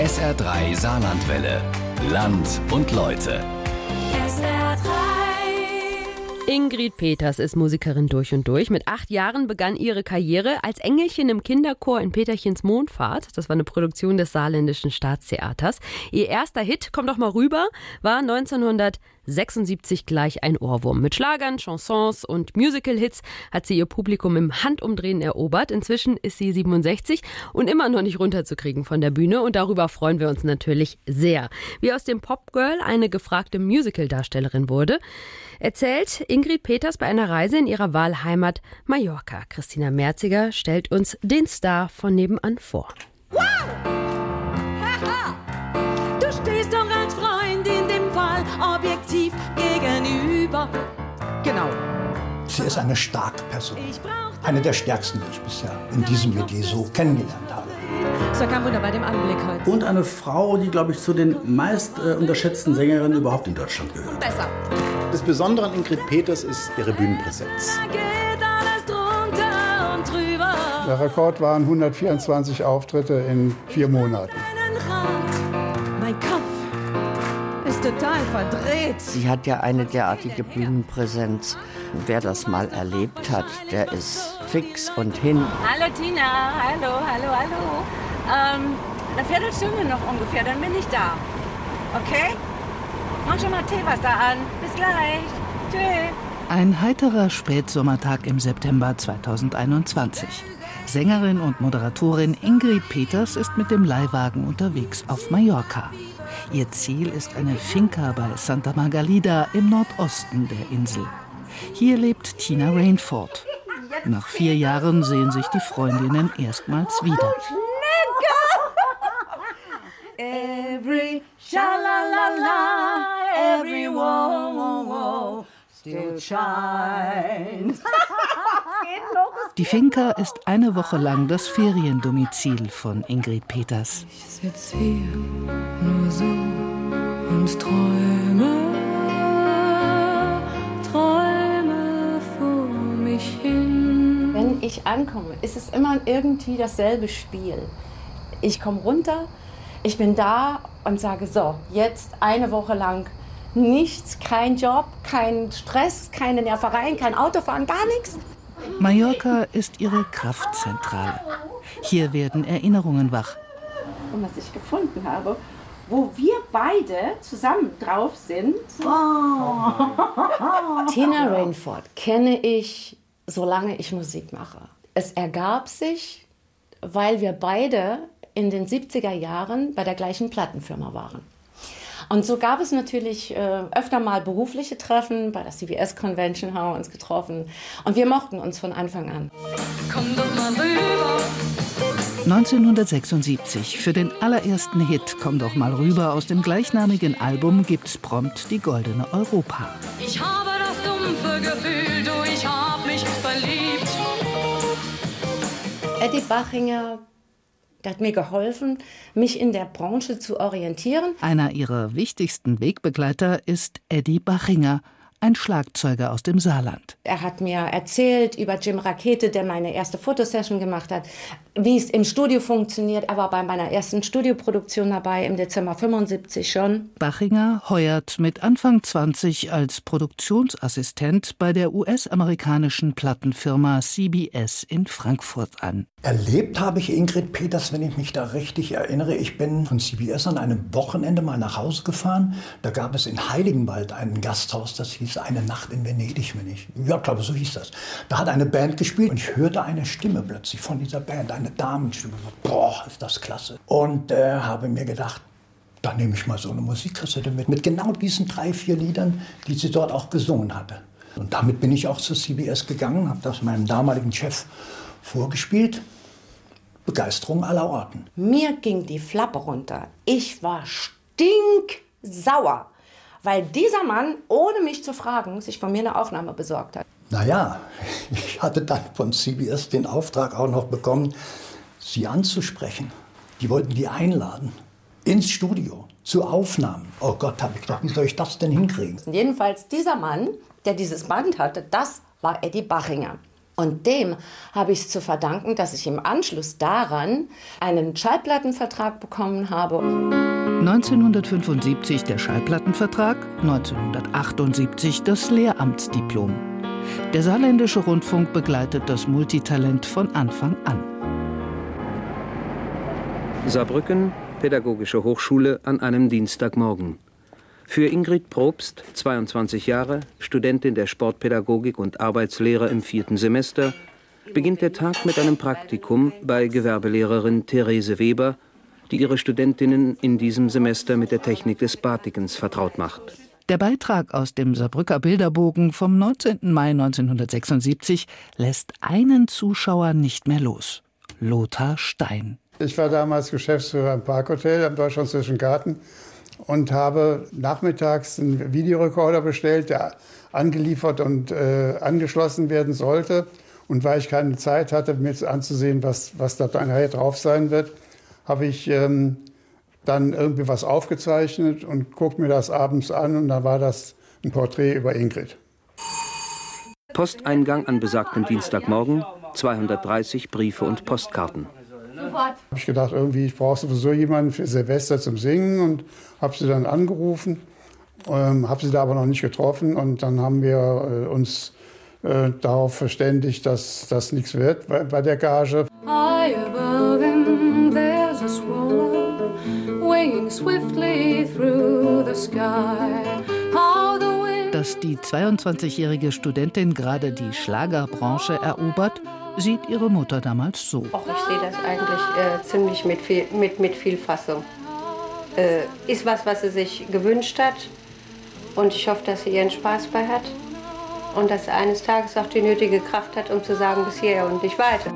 SR3 Saarlandwelle. Land und Leute. Ingrid Peters ist Musikerin durch und durch. Mit acht Jahren begann ihre Karriere als Engelchen im Kinderchor in Peterchens Mondfahrt. Das war eine Produktion des Saarländischen Staatstheaters. Ihr erster Hit, komm doch mal rüber, war 1976 gleich ein Ohrwurm. Mit Schlagern, Chansons und Musical-Hits hat sie ihr Publikum im Handumdrehen erobert. Inzwischen ist sie 67 und immer noch nicht runterzukriegen von der Bühne. Und darüber freuen wir uns natürlich sehr. Wie aus dem Popgirl eine gefragte Musical-Darstellerin wurde, erzählt Ingrid Peters bei einer Reise in ihrer Wahlheimat Mallorca. Christina Merziger stellt uns den Star von nebenan vor. Wow! Haha! Du stehst doch als Freund in dem Fall gegenüber. Genau. Sie ist eine starke Person. Eine der stärksten, die ich bisher in diesem Metier so kennengelernt habe. So kein Wunder bei dem Anblick heute. Und eine Frau, die, glaube ich, zu den meist äh, unterschätzten Sängerinnen überhaupt in Deutschland gehört. Besser. Das Besondere an Ingrid Peters ist ihre Bühnenpräsenz. Da geht alles drunter und drüber. Der Rekord waren 124 Auftritte in vier Monaten. Total verdreht. Sie hat ja eine derartige Bühnenpräsenz. Wer das mal erlebt hat, der ist fix und hin. Hallo Tina, hallo, hallo, hallo. Ähm, eine Viertelstunde noch ungefähr, dann bin ich da. Okay? Mach schon mal Teewasser an. Bis gleich. Tschüss. Ein heiterer Spätsommertag im September 2021. Sängerin und Moderatorin Ingrid Peters ist mit dem Leihwagen unterwegs auf Mallorca. Ihr Ziel ist eine Finca bei Santa Margalida im Nordosten der Insel. Hier lebt Tina Rainford. Nach vier Jahren sehen sich die Freundinnen erstmals wieder. Every shalalala, every wow, wow, wow, still shines. Die Finca ist eine Woche lang das Feriendomizil von Ingrid Peters. Ich sitz hier nur so und träume, träume vor mich hin. Wenn ich ankomme, ist es immer irgendwie dasselbe Spiel. Ich komme runter, ich bin da und sage so, jetzt eine Woche lang nichts, kein Job, kein Stress, keine Nervereien, kein Autofahren, gar nichts. Mallorca ist ihre Kraftzentrale. Hier werden Erinnerungen wach. Und was ich gefunden habe, wo wir beide zusammen drauf sind. Tina Rainford kenne ich, solange ich Musik mache. Es ergab sich, weil wir beide in den 70er Jahren bei der gleichen Plattenfirma waren. Und so gab es natürlich äh, öfter mal berufliche Treffen. Bei der CBS Convention haben wir uns getroffen. Und wir mochten uns von Anfang an. Komm doch mal rüber. 1976 für den allerersten Hit Komm doch mal rüber aus dem gleichnamigen Album gibt's prompt die goldene Europa. Ich habe das dumpfe Gefühl, du, ich hab mich verliebt. Eddie Bachinger der hat mir geholfen, mich in der Branche zu orientieren. Einer ihrer wichtigsten Wegbegleiter ist Eddie Bachinger, ein Schlagzeuger aus dem Saarland. Er hat mir erzählt über Jim Rakete, der meine erste Fotosession gemacht hat, wie es im Studio funktioniert. Er war bei meiner ersten Studioproduktion dabei im Dezember 75 schon. Bachinger heuert mit Anfang 20 als Produktionsassistent bei der US-amerikanischen Plattenfirma CBS in Frankfurt an. Erlebt habe ich Ingrid Peters, wenn ich mich da richtig erinnere. Ich bin von CBS an einem Wochenende mal nach Hause gefahren. Da gab es in Heiligenwald ein Gasthaus, das hieß Eine Nacht in Venedig, wenn ich. Ja, glaube, so hieß das. Da hat eine Band gespielt und ich hörte eine Stimme plötzlich von dieser Band, eine Damenstimme. Boah, ist das klasse. Und äh, habe mir gedacht, da nehme ich mal so eine Musikkassette mit, mit genau diesen drei, vier Liedern, die sie dort auch gesungen hatte. Und damit bin ich auch zu CBS gegangen, habe das meinem damaligen Chef vorgespielt. Begeisterung aller Orten. Mir ging die Flappe runter. Ich war stinksauer, weil dieser Mann, ohne mich zu fragen, sich von mir eine Aufnahme besorgt hat. Naja, ich hatte dann von CBS den Auftrag auch noch bekommen, sie anzusprechen. Die wollten die einladen ins Studio zu Aufnahmen. Oh Gott, habe ich gedacht, wie soll ich das denn hinkriegen? Jedenfalls dieser Mann, der dieses Band hatte, das war Eddie Bachinger. Und dem habe ich es zu verdanken, dass ich im Anschluss daran einen Schallplattenvertrag bekommen habe. 1975 der Schallplattenvertrag, 1978 das Lehramtsdiplom. Der saarländische Rundfunk begleitet das Multitalent von Anfang an. Saarbrücken, Pädagogische Hochschule an einem Dienstagmorgen. Für Ingrid Probst, 22 Jahre, Studentin der Sportpädagogik und Arbeitslehre im vierten Semester, beginnt der Tag mit einem Praktikum bei Gewerbelehrerin Therese Weber, die ihre Studentinnen in diesem Semester mit der Technik des Batikens vertraut macht. Der Beitrag aus dem Saarbrücker Bilderbogen vom 19. Mai 1976 lässt einen Zuschauer nicht mehr los. Lothar Stein. Ich war damals Geschäftsführer im Parkhotel am Deutschlandischen Garten und habe nachmittags einen Videorekorder bestellt, der angeliefert und äh, angeschlossen werden sollte. Und weil ich keine Zeit hatte, mir anzusehen, was, was da nachher drauf sein wird, habe ich ähm, dann irgendwie was aufgezeichnet und guckte mir das abends an und da war das ein Porträt über Ingrid. Posteingang an besagten Dienstagmorgen, 230 Briefe und Postkarten. Habe ich gedacht, irgendwie, ich brauche sowieso jemanden für Silvester zum Singen und habe sie dann angerufen, ähm, habe sie da aber noch nicht getroffen und dann haben wir äh, uns äh, darauf verständigt, dass das nichts wird bei, bei der Gage. High above him, there's a swallow winging swiftly through the sky. Dass die 22-jährige Studentin gerade die Schlagerbranche erobert, sieht ihre Mutter damals so. Och, ich sehe das eigentlich äh, ziemlich mit viel, mit, mit viel Fassung. Äh, ist was, was sie sich gewünscht hat. Und ich hoffe, dass sie ihren Spaß bei hat. Und dass sie eines Tages auch die nötige Kraft hat, um zu sagen, bis hierher und nicht weiter.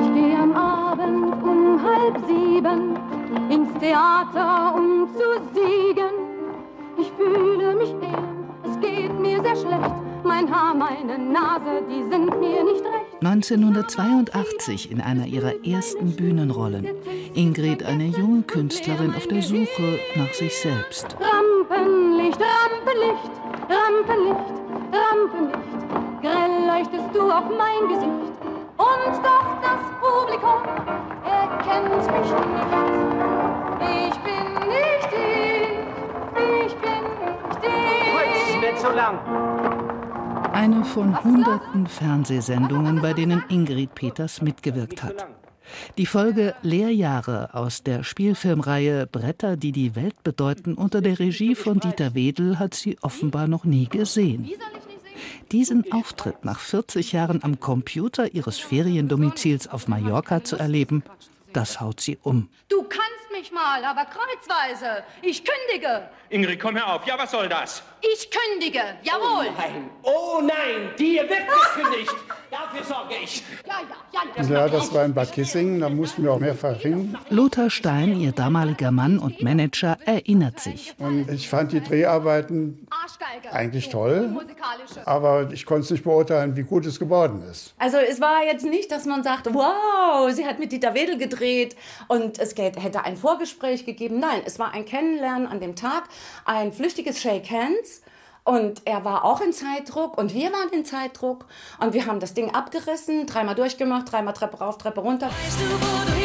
Ich gehe am Abend um halb sieben ins Theater, um zu siegen. Ich fühle mich elend, es geht mir sehr schlecht. Mein Haar, meine Nase, die sind mir nicht recht. 1982 in einer ihrer ersten Bühnenrollen. Ingrid, eine junge Künstlerin auf der Suche nach sich selbst. Rampenlicht, Rampenlicht, Rampenlicht, Rampenlicht. Grell leuchtest du auf mein Gesicht. Und doch das Publikum erkennt mich nicht. Ich bin nicht ich, ich bin nicht ich. Holz, nicht so lang. Eine von hunderten Fernsehsendungen, bei denen Ingrid Peters mitgewirkt hat. Die Folge Lehrjahre aus der Spielfilmreihe Bretter, die die Welt bedeuten, unter der Regie von Dieter Wedel hat sie offenbar noch nie gesehen. Diesen Auftritt nach 40 Jahren am Computer ihres Feriendomizils auf Mallorca zu erleben, das haut sie um. Du kannst mich mal, aber kreuzweise. Ich kündige. Ingrid, komm her auf. Ja, was soll das? Ich kündige. Jawohl. Oh nein, oh nein, dir wird gekündigt. Dafür sorge ich. Ja, ja, ja. Ja, das war in Bad Kissingen, da mussten wir auch mehrfach hin. Lothar Stein, ihr damaliger Mann und Manager, erinnert sich. Und ich fand die Dreharbeiten eigentlich toll, aber ich konnte es nicht beurteilen, wie gut es geworden ist. Also es war jetzt nicht, dass man sagt, wow, sie hat mit Dieter Wedel gedreht und es hätte ein Vorgespräch gegeben. Nein, es war ein Kennenlernen an dem Tag, ein flüchtiges Shake Hands. Und er war auch in Zeitdruck und wir waren in Zeitdruck. Und wir haben das Ding abgerissen, dreimal durchgemacht, dreimal Treppe rauf, Treppe runter. Weißt du,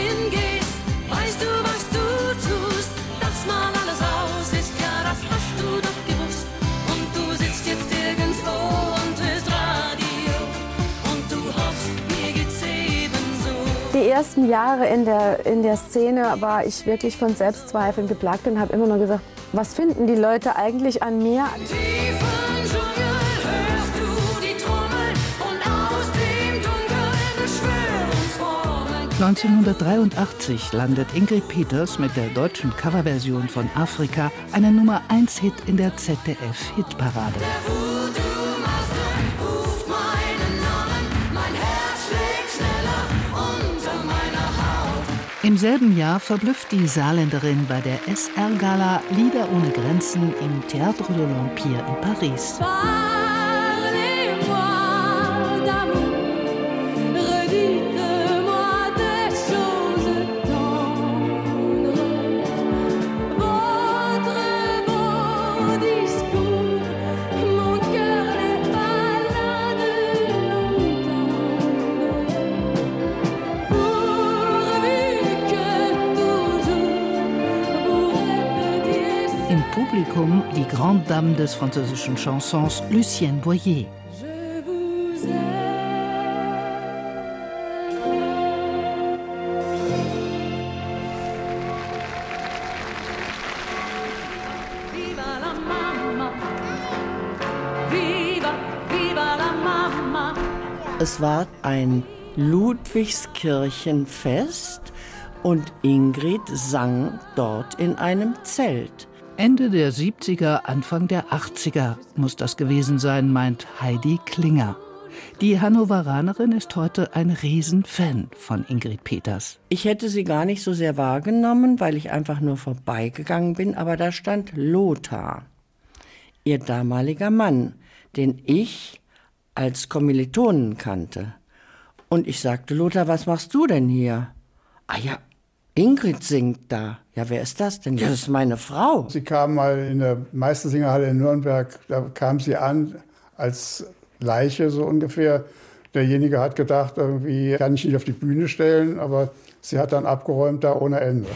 ersten Jahre in der, in der Szene war ich wirklich von Selbstzweifeln geplagt und habe immer nur gesagt, was finden die Leute eigentlich an mir? Dschungel hörst du die Trommel und aus dem Dunkeln Beschwörungsformeln. 1983 landet Ingrid Peters mit der deutschen Coverversion von Afrika einen Nummer 1 Hit in der ZDF Hitparade. Im selben Jahr verblüfft die Saarländerin bei der SR-Gala Lieder ohne Grenzen im Théâtre de l'Empire in Paris. Publikum die Grande Dame des französischen Chansons Lucienne Boyer. Viva la mamma, viva, viva la mamma. Es war ein Ludwigskirchenfest und Ingrid sang dort in einem Zelt. Ende der 70er, Anfang der 80er muss das gewesen sein, meint Heidi Klinger. Die Hannoveranerin ist heute ein Riesenfan von Ingrid Peters. Ich hätte sie gar nicht so sehr wahrgenommen, weil ich einfach nur vorbeigegangen bin, aber da stand Lothar, ihr damaliger Mann, den ich als Kommilitonen kannte. Und ich sagte, Lothar, was machst du denn hier? Ah ja, Ingrid singt da. Ja, wer ist das denn? Ja, das ist meine Frau. Sie kam mal in der Meistersingerhalle in Nürnberg, da kam sie an als Leiche so ungefähr. Derjenige hat gedacht, irgendwie kann ich nicht auf die Bühne stellen, aber sie hat dann abgeräumt da ohne Ende.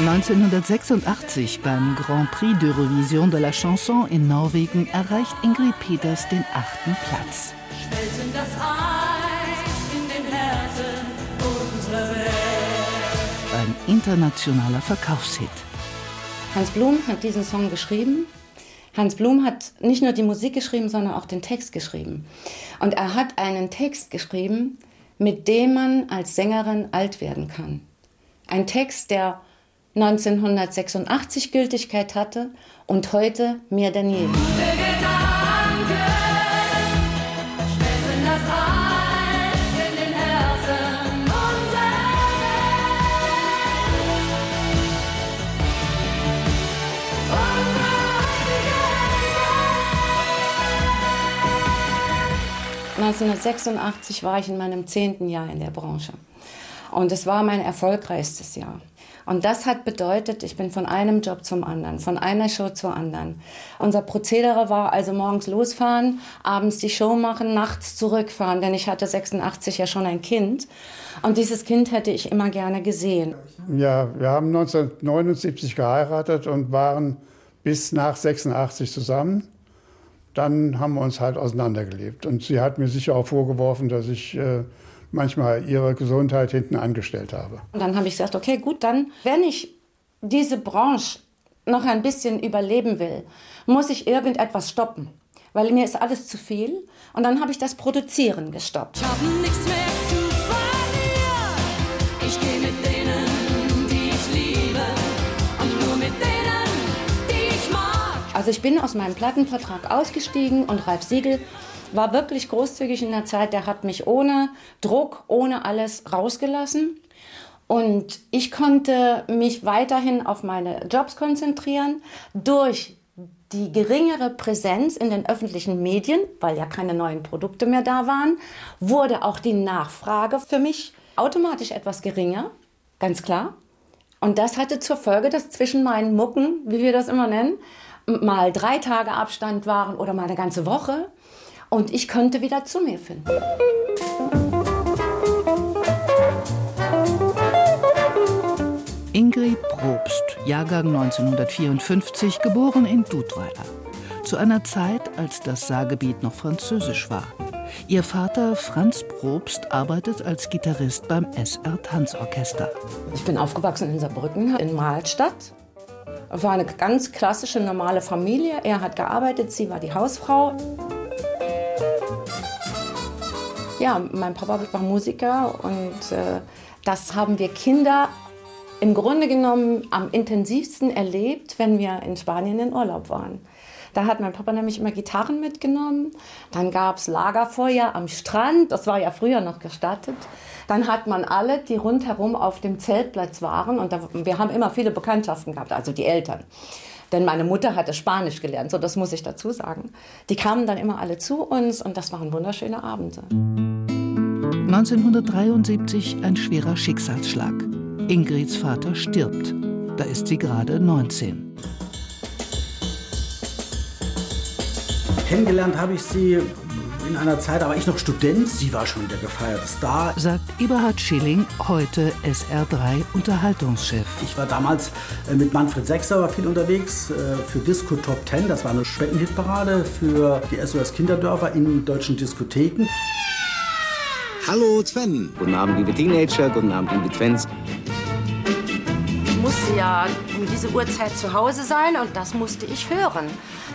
1986 beim Grand Prix d'Eurovision de la Chanson in Norwegen erreicht Ingrid Peters den achten Platz. Schmelzen das Eis internationaler Verkaufshit. Hans Blum hat diesen Song geschrieben. Hans Blum hat nicht nur die Musik geschrieben, sondern auch den Text geschrieben. Und er hat einen Text geschrieben, mit dem man als Sängerin alt werden kann. Ein Text, der 1986 Gültigkeit hatte und heute mehr denn je. 1986 war ich in meinem zehnten Jahr in der Branche. Und es war mein erfolgreichstes Jahr. Und das hat bedeutet, ich bin von einem Job zum anderen, von einer Show zur anderen. Unser Prozedere war also morgens losfahren, abends die Show machen, nachts zurückfahren, denn ich hatte 86 ja schon ein Kind. Und dieses Kind hätte ich immer gerne gesehen. Ja, wir haben 1979 geheiratet und waren bis nach 86 zusammen. Dann haben wir uns halt auseinandergelebt. Und sie hat mir sicher auch vorgeworfen, dass ich äh, manchmal ihre Gesundheit hinten angestellt habe. Und dann habe ich gesagt, okay, gut, dann, wenn ich diese Branche noch ein bisschen überleben will, muss ich irgendetwas stoppen. Weil mir ist alles zu viel. Und dann habe ich das Produzieren gestoppt. Ich hab nichts mehr Also ich bin aus meinem Plattenvertrag ausgestiegen und Ralf Siegel war wirklich großzügig in der Zeit. Der hat mich ohne Druck, ohne alles rausgelassen. Und ich konnte mich weiterhin auf meine Jobs konzentrieren. Durch die geringere Präsenz in den öffentlichen Medien, weil ja keine neuen Produkte mehr da waren, wurde auch die Nachfrage für mich automatisch etwas geringer, ganz klar. Und das hatte zur Folge, dass zwischen meinen Mucken, wie wir das immer nennen, mal drei Tage Abstand waren oder mal eine ganze Woche. Und ich konnte wieder zu mir finden. Ingrid Probst, Jahrgang 1954, geboren in Dudweiler. Zu einer Zeit, als das Saargebiet noch französisch war. Ihr Vater Franz Probst arbeitet als Gitarrist beim SR Tanzorchester. Ich bin aufgewachsen in Saarbrücken, in Mahlstadt. War eine ganz klassische, normale Familie. Er hat gearbeitet, sie war die Hausfrau. Ja, mein Papa war Musiker und äh, das haben wir Kinder im Grunde genommen am intensivsten erlebt, wenn wir in Spanien in Urlaub waren. Da hat mein Papa nämlich immer Gitarren mitgenommen. Dann gab es Lagerfeuer am Strand. Das war ja früher noch gestattet. Dann hat man alle, die rundherum auf dem Zeltplatz waren, und da, wir haben immer viele Bekanntschaften gehabt, also die Eltern. Denn meine Mutter hatte Spanisch gelernt, so das muss ich dazu sagen. Die kamen dann immer alle zu uns und das waren wunderschöne Abende. 1973 ein schwerer Schicksalsschlag. Ingrids Vater stirbt. Da ist sie gerade 19. Kennengelernt habe ich sie in einer Zeit, da war ich noch Student, sie war schon der gefeierte Star. Sagt Eberhard Schilling, heute SR3 Unterhaltungschef. Ich war damals äh, mit Manfred Sechser viel unterwegs äh, für Disco Top 10. Das war eine Spendenhitparade für die SOS Kinderdörfer in deutschen Diskotheken. Hallo Sven. Guten Abend, liebe Teenager. Guten Abend, liebe Twins. Ich musste ja um diese Uhrzeit zu Hause sein und das musste ich hören.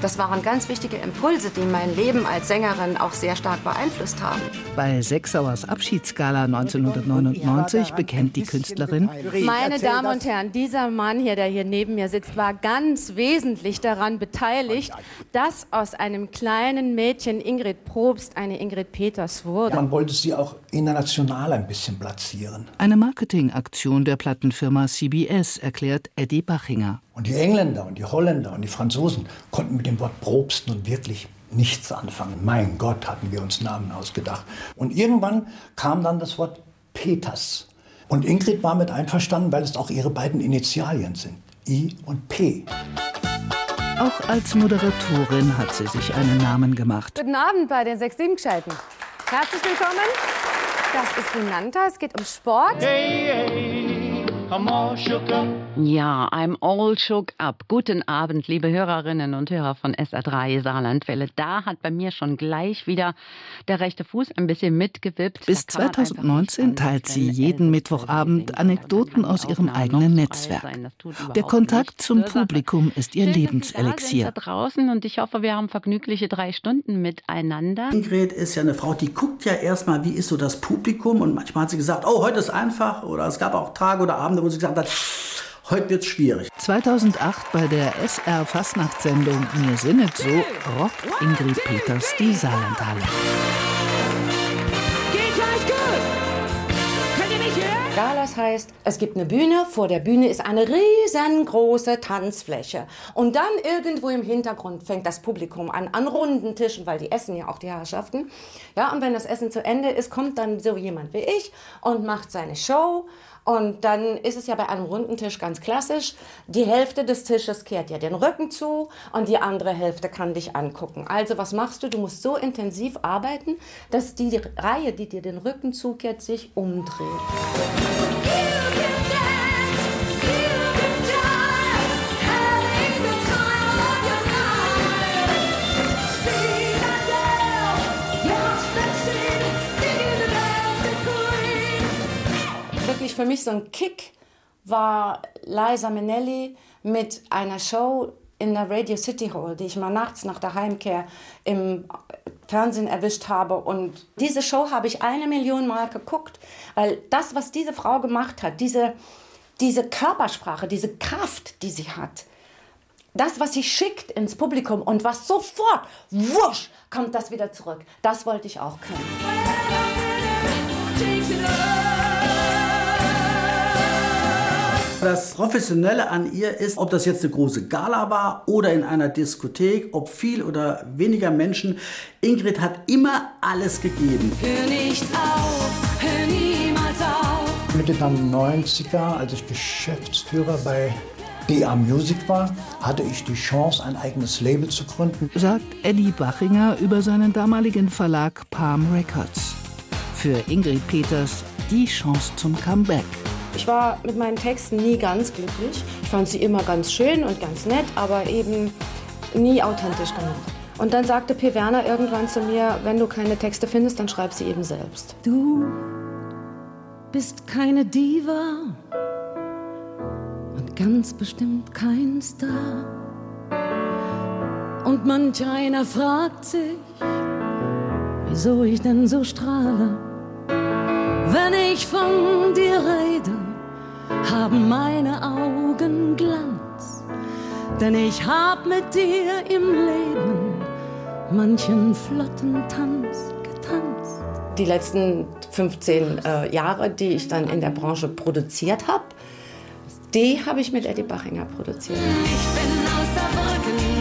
Das waren ganz wichtige Impulse, die mein Leben als Sängerin auch sehr stark beeinflusst haben. Bei Sechsauers Abschiedsgala 1999 bekennt die Künstlerin, Meine Damen und Herren, dieser Mann hier, der hier neben mir sitzt, war ganz wesentlich daran beteiligt, dass aus einem kleinen Mädchen Ingrid Probst eine Ingrid Peters wurde. Man wollte sie auch international ein bisschen platzieren. eine Marketingaktion der Plattenfirma CBS, erklärt Eddie Bachinger. Und die Engländer und die Holländer und die Franzosen konnten mit dem Wort Probst nun wirklich nichts anfangen. Mein Gott, hatten wir uns Namen ausgedacht. Und irgendwann kam dann das Wort Peters. Und Ingrid war mit einverstanden, weil es auch ihre beiden Initialien sind. I und P. Auch als Moderatorin hat sie sich einen Namen gemacht. Guten Abend bei den 6-7 Gescheiten. Herzlich willkommen. Das ist Sinanta, es geht um Sport. Ja, I'm all shook up. Guten Abend, liebe Hörerinnen und Hörer von SA3 Saarlandwelle. Da hat bei mir schon gleich wieder der rechte Fuß ein bisschen mitgewippt. Bis Da kann man einfach 2019 teilt sie jeden Mittwochabend Anekdoten aus ihrem eigenen Netzwerk. Der Kontakt zum Publikum ist ihr da Lebenselixier. draußen und ich hoffe, wir haben vergnügliche drei Stunden miteinander. Ingrid ist ja eine Frau, die guckt ja erstmal, wie ist so das Publikum. Und manchmal hat sie gesagt, oh, heute ist einfach. Oder es gab auch Tage oder Abende, wo sie gesagt hat, heute wird's schwierig. 2008 bei der SR Fastnachtssendung Mir sinnet so rockt Ingrid Peters die Saarlandhalle. Geht gleich gut. Könnt ihr mich hören? Galas heißt, es gibt eine Bühne, vor der Bühne ist eine riesengroße Tanzfläche. Und dann irgendwo im Hintergrund fängt das Publikum an, an runden Tischen, weil die essen ja auch die Herrschaften. Ja, und wenn das Essen zu Ende ist, kommt dann so jemand wie ich und macht seine Show. Und dann ist es ja bei einem runden Tisch ganz klassisch. Die Hälfte des Tisches kehrt dir den Rücken zu und die andere Hälfte kann dich angucken. Also was machst du? Du musst so intensiv arbeiten, dass die Reihe, die dir den Rücken zukehrt, sich umdreht. Für mich so ein Kick war Liza Minnelli mit einer Show in der Radio City Hall, die ich mal nachts nach der Heimkehr im Fernsehen erwischt habe. Und diese Show habe ich eine Million Mal geguckt, weil das, was diese Frau gemacht hat, diese, diese Körpersprache, diese Kraft, die sie hat, das, was sie schickt ins Publikum und was sofort, wusch, kommt das wieder zurück. Das wollte ich auch können. Das Professionelle an ihr ist, ob das jetzt eine große Gala war oder in einer Diskothek, ob viel oder weniger Menschen. Ingrid hat immer alles gegeben. Hör nicht auf, hör niemals auf. Mitte der 90er, als ich Geschäftsführer bei DA Music war, hatte ich die Chance, ein eigenes Label zu gründen. Sagt Eddie Bachinger über seinen damaligen Verlag Palm Records. Für Ingrid Peters die Chance zum Comeback. Ich war mit meinen Texten nie ganz glücklich. Ich fand sie immer ganz schön und ganz nett, aber eben nie authentisch genug. Und dann sagte P. Werner irgendwann zu mir, wenn du keine Texte findest, dann schreib sie eben selbst. Du bist keine Diva und ganz bestimmt kein Star. Und manch einer fragt sich, wieso ich denn so strahle. Wenn ich von dir rede, haben meine Augen Glanz. Denn ich hab mit dir im Leben manchen flotten Tanz getanzt. Die letzten 15 äh, Jahre, die ich dann in der Branche produziert habe, die habe ich mit Eddie Bachinger produziert. Ich bin aus Saarbrücken,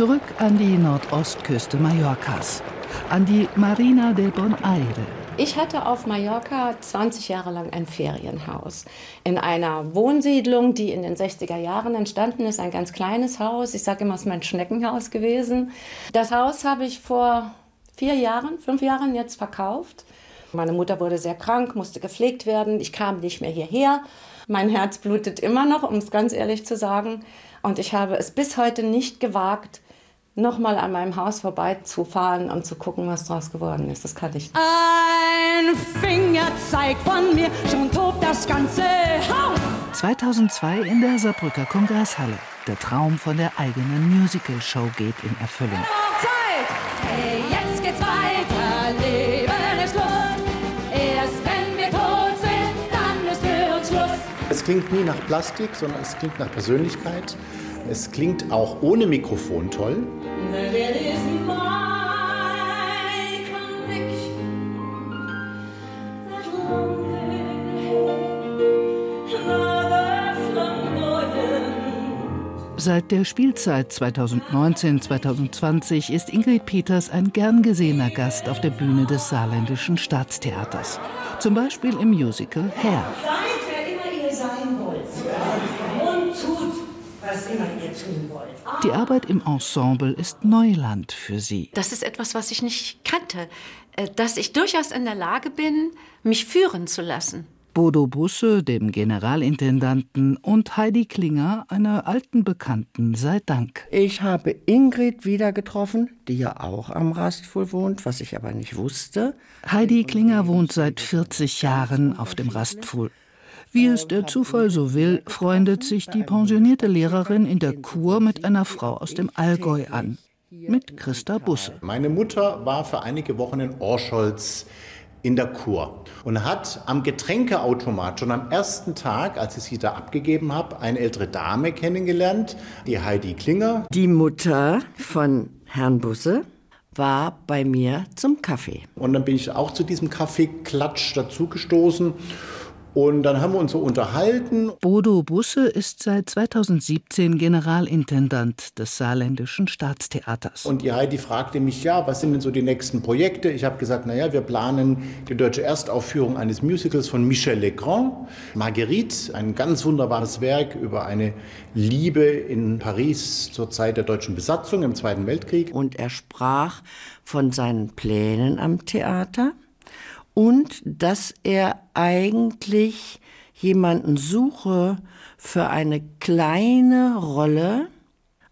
Zurück an die Nordostküste Mallorcas, an die Marina de Bonaire. Ich hatte auf Mallorca 20 Jahre lang ein Ferienhaus. In einer Wohnsiedlung, die in den 60er Jahren entstanden ist. Ein ganz kleines Haus. Ich sage immer, es ist mein Schneckenhaus gewesen. Das Haus habe ich vor vier Jahren, fünf Jahren jetzt verkauft. Meine Mutter wurde sehr krank, musste gepflegt werden. Ich kam nicht mehr hierher. Mein Herz blutet immer noch, um es ganz ehrlich zu sagen. Und ich habe es bis heute nicht gewagt, nochmal an meinem Haus vorbeizufahren und zu gucken, was draus geworden ist. Das kann ich. Ein Fingerzeig von mir, schon tobt das ganze Haus. 2002 in der Saarbrücker Kongresshalle. Der Traum von der eigenen Musical-Show geht in Erfüllung. Zeit! Hey, jetzt geht's weiter, Leben ist Lust. Erst wenn wir tot sind, dann ist für uns Schluss. Es klingt nie nach Plastik, sondern es klingt nach Persönlichkeit. Es klingt auch ohne Mikrofon toll. Seit der Spielzeit 2019-2020 ist Ingrid Peters ein gern gesehener Gast auf der Bühne des Saarländischen Staatstheaters. Zum Beispiel im Musical Hair. Seid, wer immer ihr sein wollt. Und tut, was immer ihr tun wollt. Die Arbeit im Ensemble ist Neuland für sie. Das ist etwas, was ich nicht kannte. Äh, Dass ich durchaus in der Lage bin, mich führen zu lassen. Bodo Busse, dem Generalintendanten, und Heidi Klinger, einer alten Bekannten, sei Dank. Ich habe Ingrid wieder getroffen, die ja auch am Rastfuhl wohnt, was ich aber nicht wusste. Heidi Klinger wohnt seit 40 Jahren auf dem Rastpfuhl. Wie es der Zufall so will, freundet sich die pensionierte Lehrerin in der Kur mit einer Frau aus dem Allgäu an. Mit Christa Busse. Meine Mutter war für einige Wochen in Orscholz in der Kur und hat am Getränkeautomat schon am ersten Tag, als ich sie da abgegeben habe, eine ältere Dame kennengelernt, die Heidi Klinger. Die Mutter von Herrn Busse war bei mir zum Kaffee. Und dann bin ich auch zu diesem Kaffeeklatsch dazugestoßen. Und dann haben wir uns so unterhalten. Bodo Busse ist seit 2017 Generalintendant des Saarländischen Staatstheaters. Und die Heidi fragte mich, ja, was sind denn so die nächsten Projekte? Ich habe gesagt, naja, wir planen die deutsche Erstaufführung eines Musicals von Michel Legrand, Marguerite, ein ganz wunderbares Werk über eine Liebe in Paris zur Zeit der deutschen Besatzung im Zweiten Weltkrieg. Und er sprach von seinen Plänen am Theater und dass er eigentlich jemanden suche für eine kleine Rolle,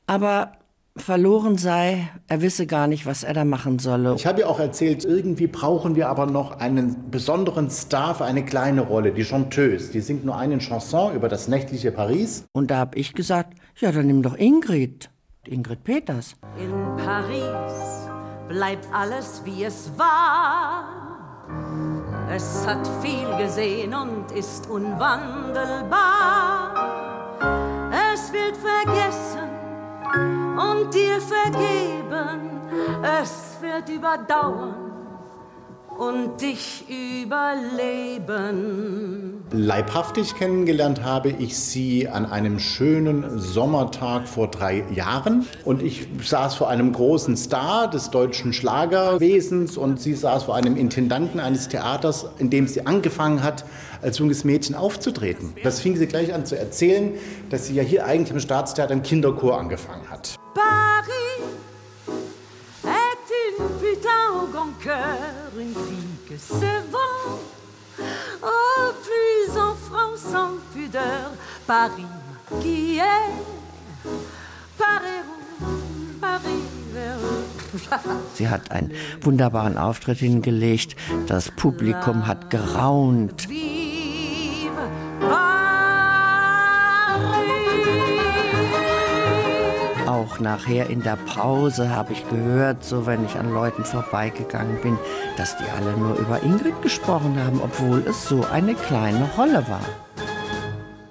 aber verloren sei, er wisse gar nicht, was er da machen solle. Ich habe ihr auch erzählt, irgendwie brauchen wir aber noch einen besonderen Star für eine kleine Rolle, die Chanteuse. Die singt nur eine Chanson über das nächtliche Paris. Und da habe ich gesagt, ja, dann nimm doch Ingrid, Ingrid Peters. In Paris bleibt alles wie es war. Es hat viel gesehen und ist unwandelbar. Es wird vergessen und dir vergeben. Es wird überdauern und dich überleben. Leibhaftig kennengelernt habe ich sie an einem schönen Sommertag vor drei Jahren. Und ich saß vor einem großen Star des deutschen Schlagerwesens und sie saß vor einem Intendanten eines Theaters, in dem sie angefangen hat, als junges Mädchen aufzutreten. Das fing sie gleich an zu erzählen, dass sie ja hier eigentlich im Staatstheater im Kinderchor angefangen hat. Paris cœur, une fille que c'est bon. Oh, puis en France sans pudeur, Paris qui est Paris Paris. Sie hat einen wunderbaren Auftritt hingelegt. Das Publikum hat geraunt. Vive Auch nachher in der Pause habe ich gehört, so wenn ich an Leuten vorbeigegangen bin, dass die alle nur über Ingrid gesprochen haben, obwohl es so eine kleine Rolle war.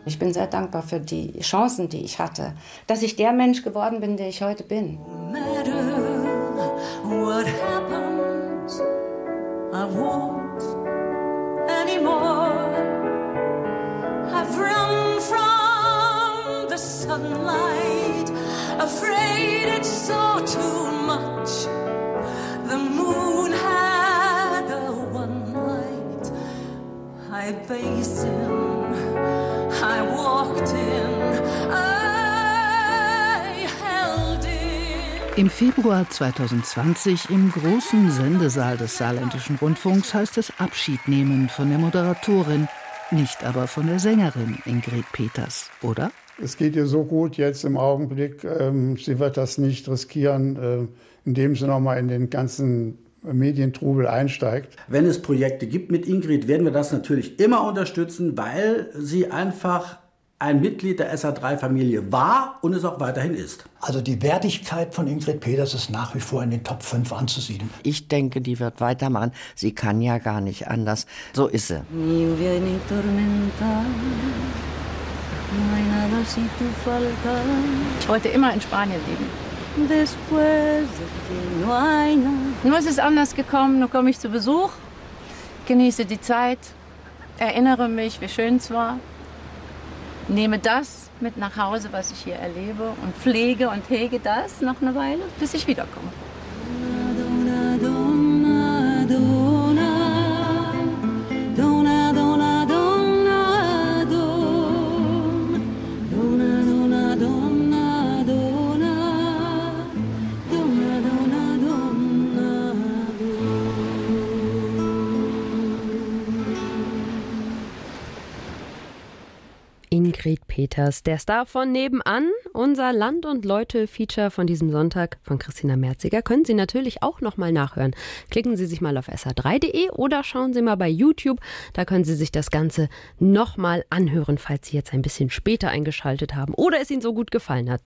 Ich bin sehr dankbar für die Chancen, die ich hatte, dass ich der Mensch geworden bin, der ich heute bin. matter what happens, I won't anymore. I've run from the sunlight, afraid it's so too much. The moon had a one my basin. I walked in, I held it. Im Februar 2020 im großen Sendesaal des Saarländischen Rundfunks heißt es Abschied nehmen von der Moderatorin, nicht aber von der Sängerin Ingrid Peters, oder? Es geht ihr so gut jetzt im Augenblick. Ähm, sie wird das nicht riskieren, äh, indem sie nochmal in den ganzen Medientrubel einsteigt. Wenn es Projekte gibt mit Ingrid, werden wir das natürlich immer unterstützen, weil sie einfach ein Mitglied der SA3-Familie war und es auch weiterhin ist. Also die Wertigkeit von Ingrid Peters ist nach wie vor in den Top 5 anzusiedeln. Ich denke, die wird weitermachen. Sie kann ja gar nicht anders. So ist sie. Ich wollte immer in Spanien leben. Nur ist es anders gekommen, nur komme ich zu Besuch, genieße die Zeit, erinnere mich, wie schön es war, nehme das mit nach Hause, was ich hier erlebe und pflege und hege das noch eine Weile, bis ich wiederkomme. Peters, der Star von nebenan, unser Land und Leute Feature von diesem Sonntag von Christina Merziger können Sie natürlich auch noch mal nachhören. Klicken Sie sich mal auf sa3.de oder schauen Sie mal bei YouTube, da können Sie sich das Ganze noch mal anhören, falls Sie jetzt ein bisschen später eingeschaltet haben oder es Ihnen so gut gefallen hat.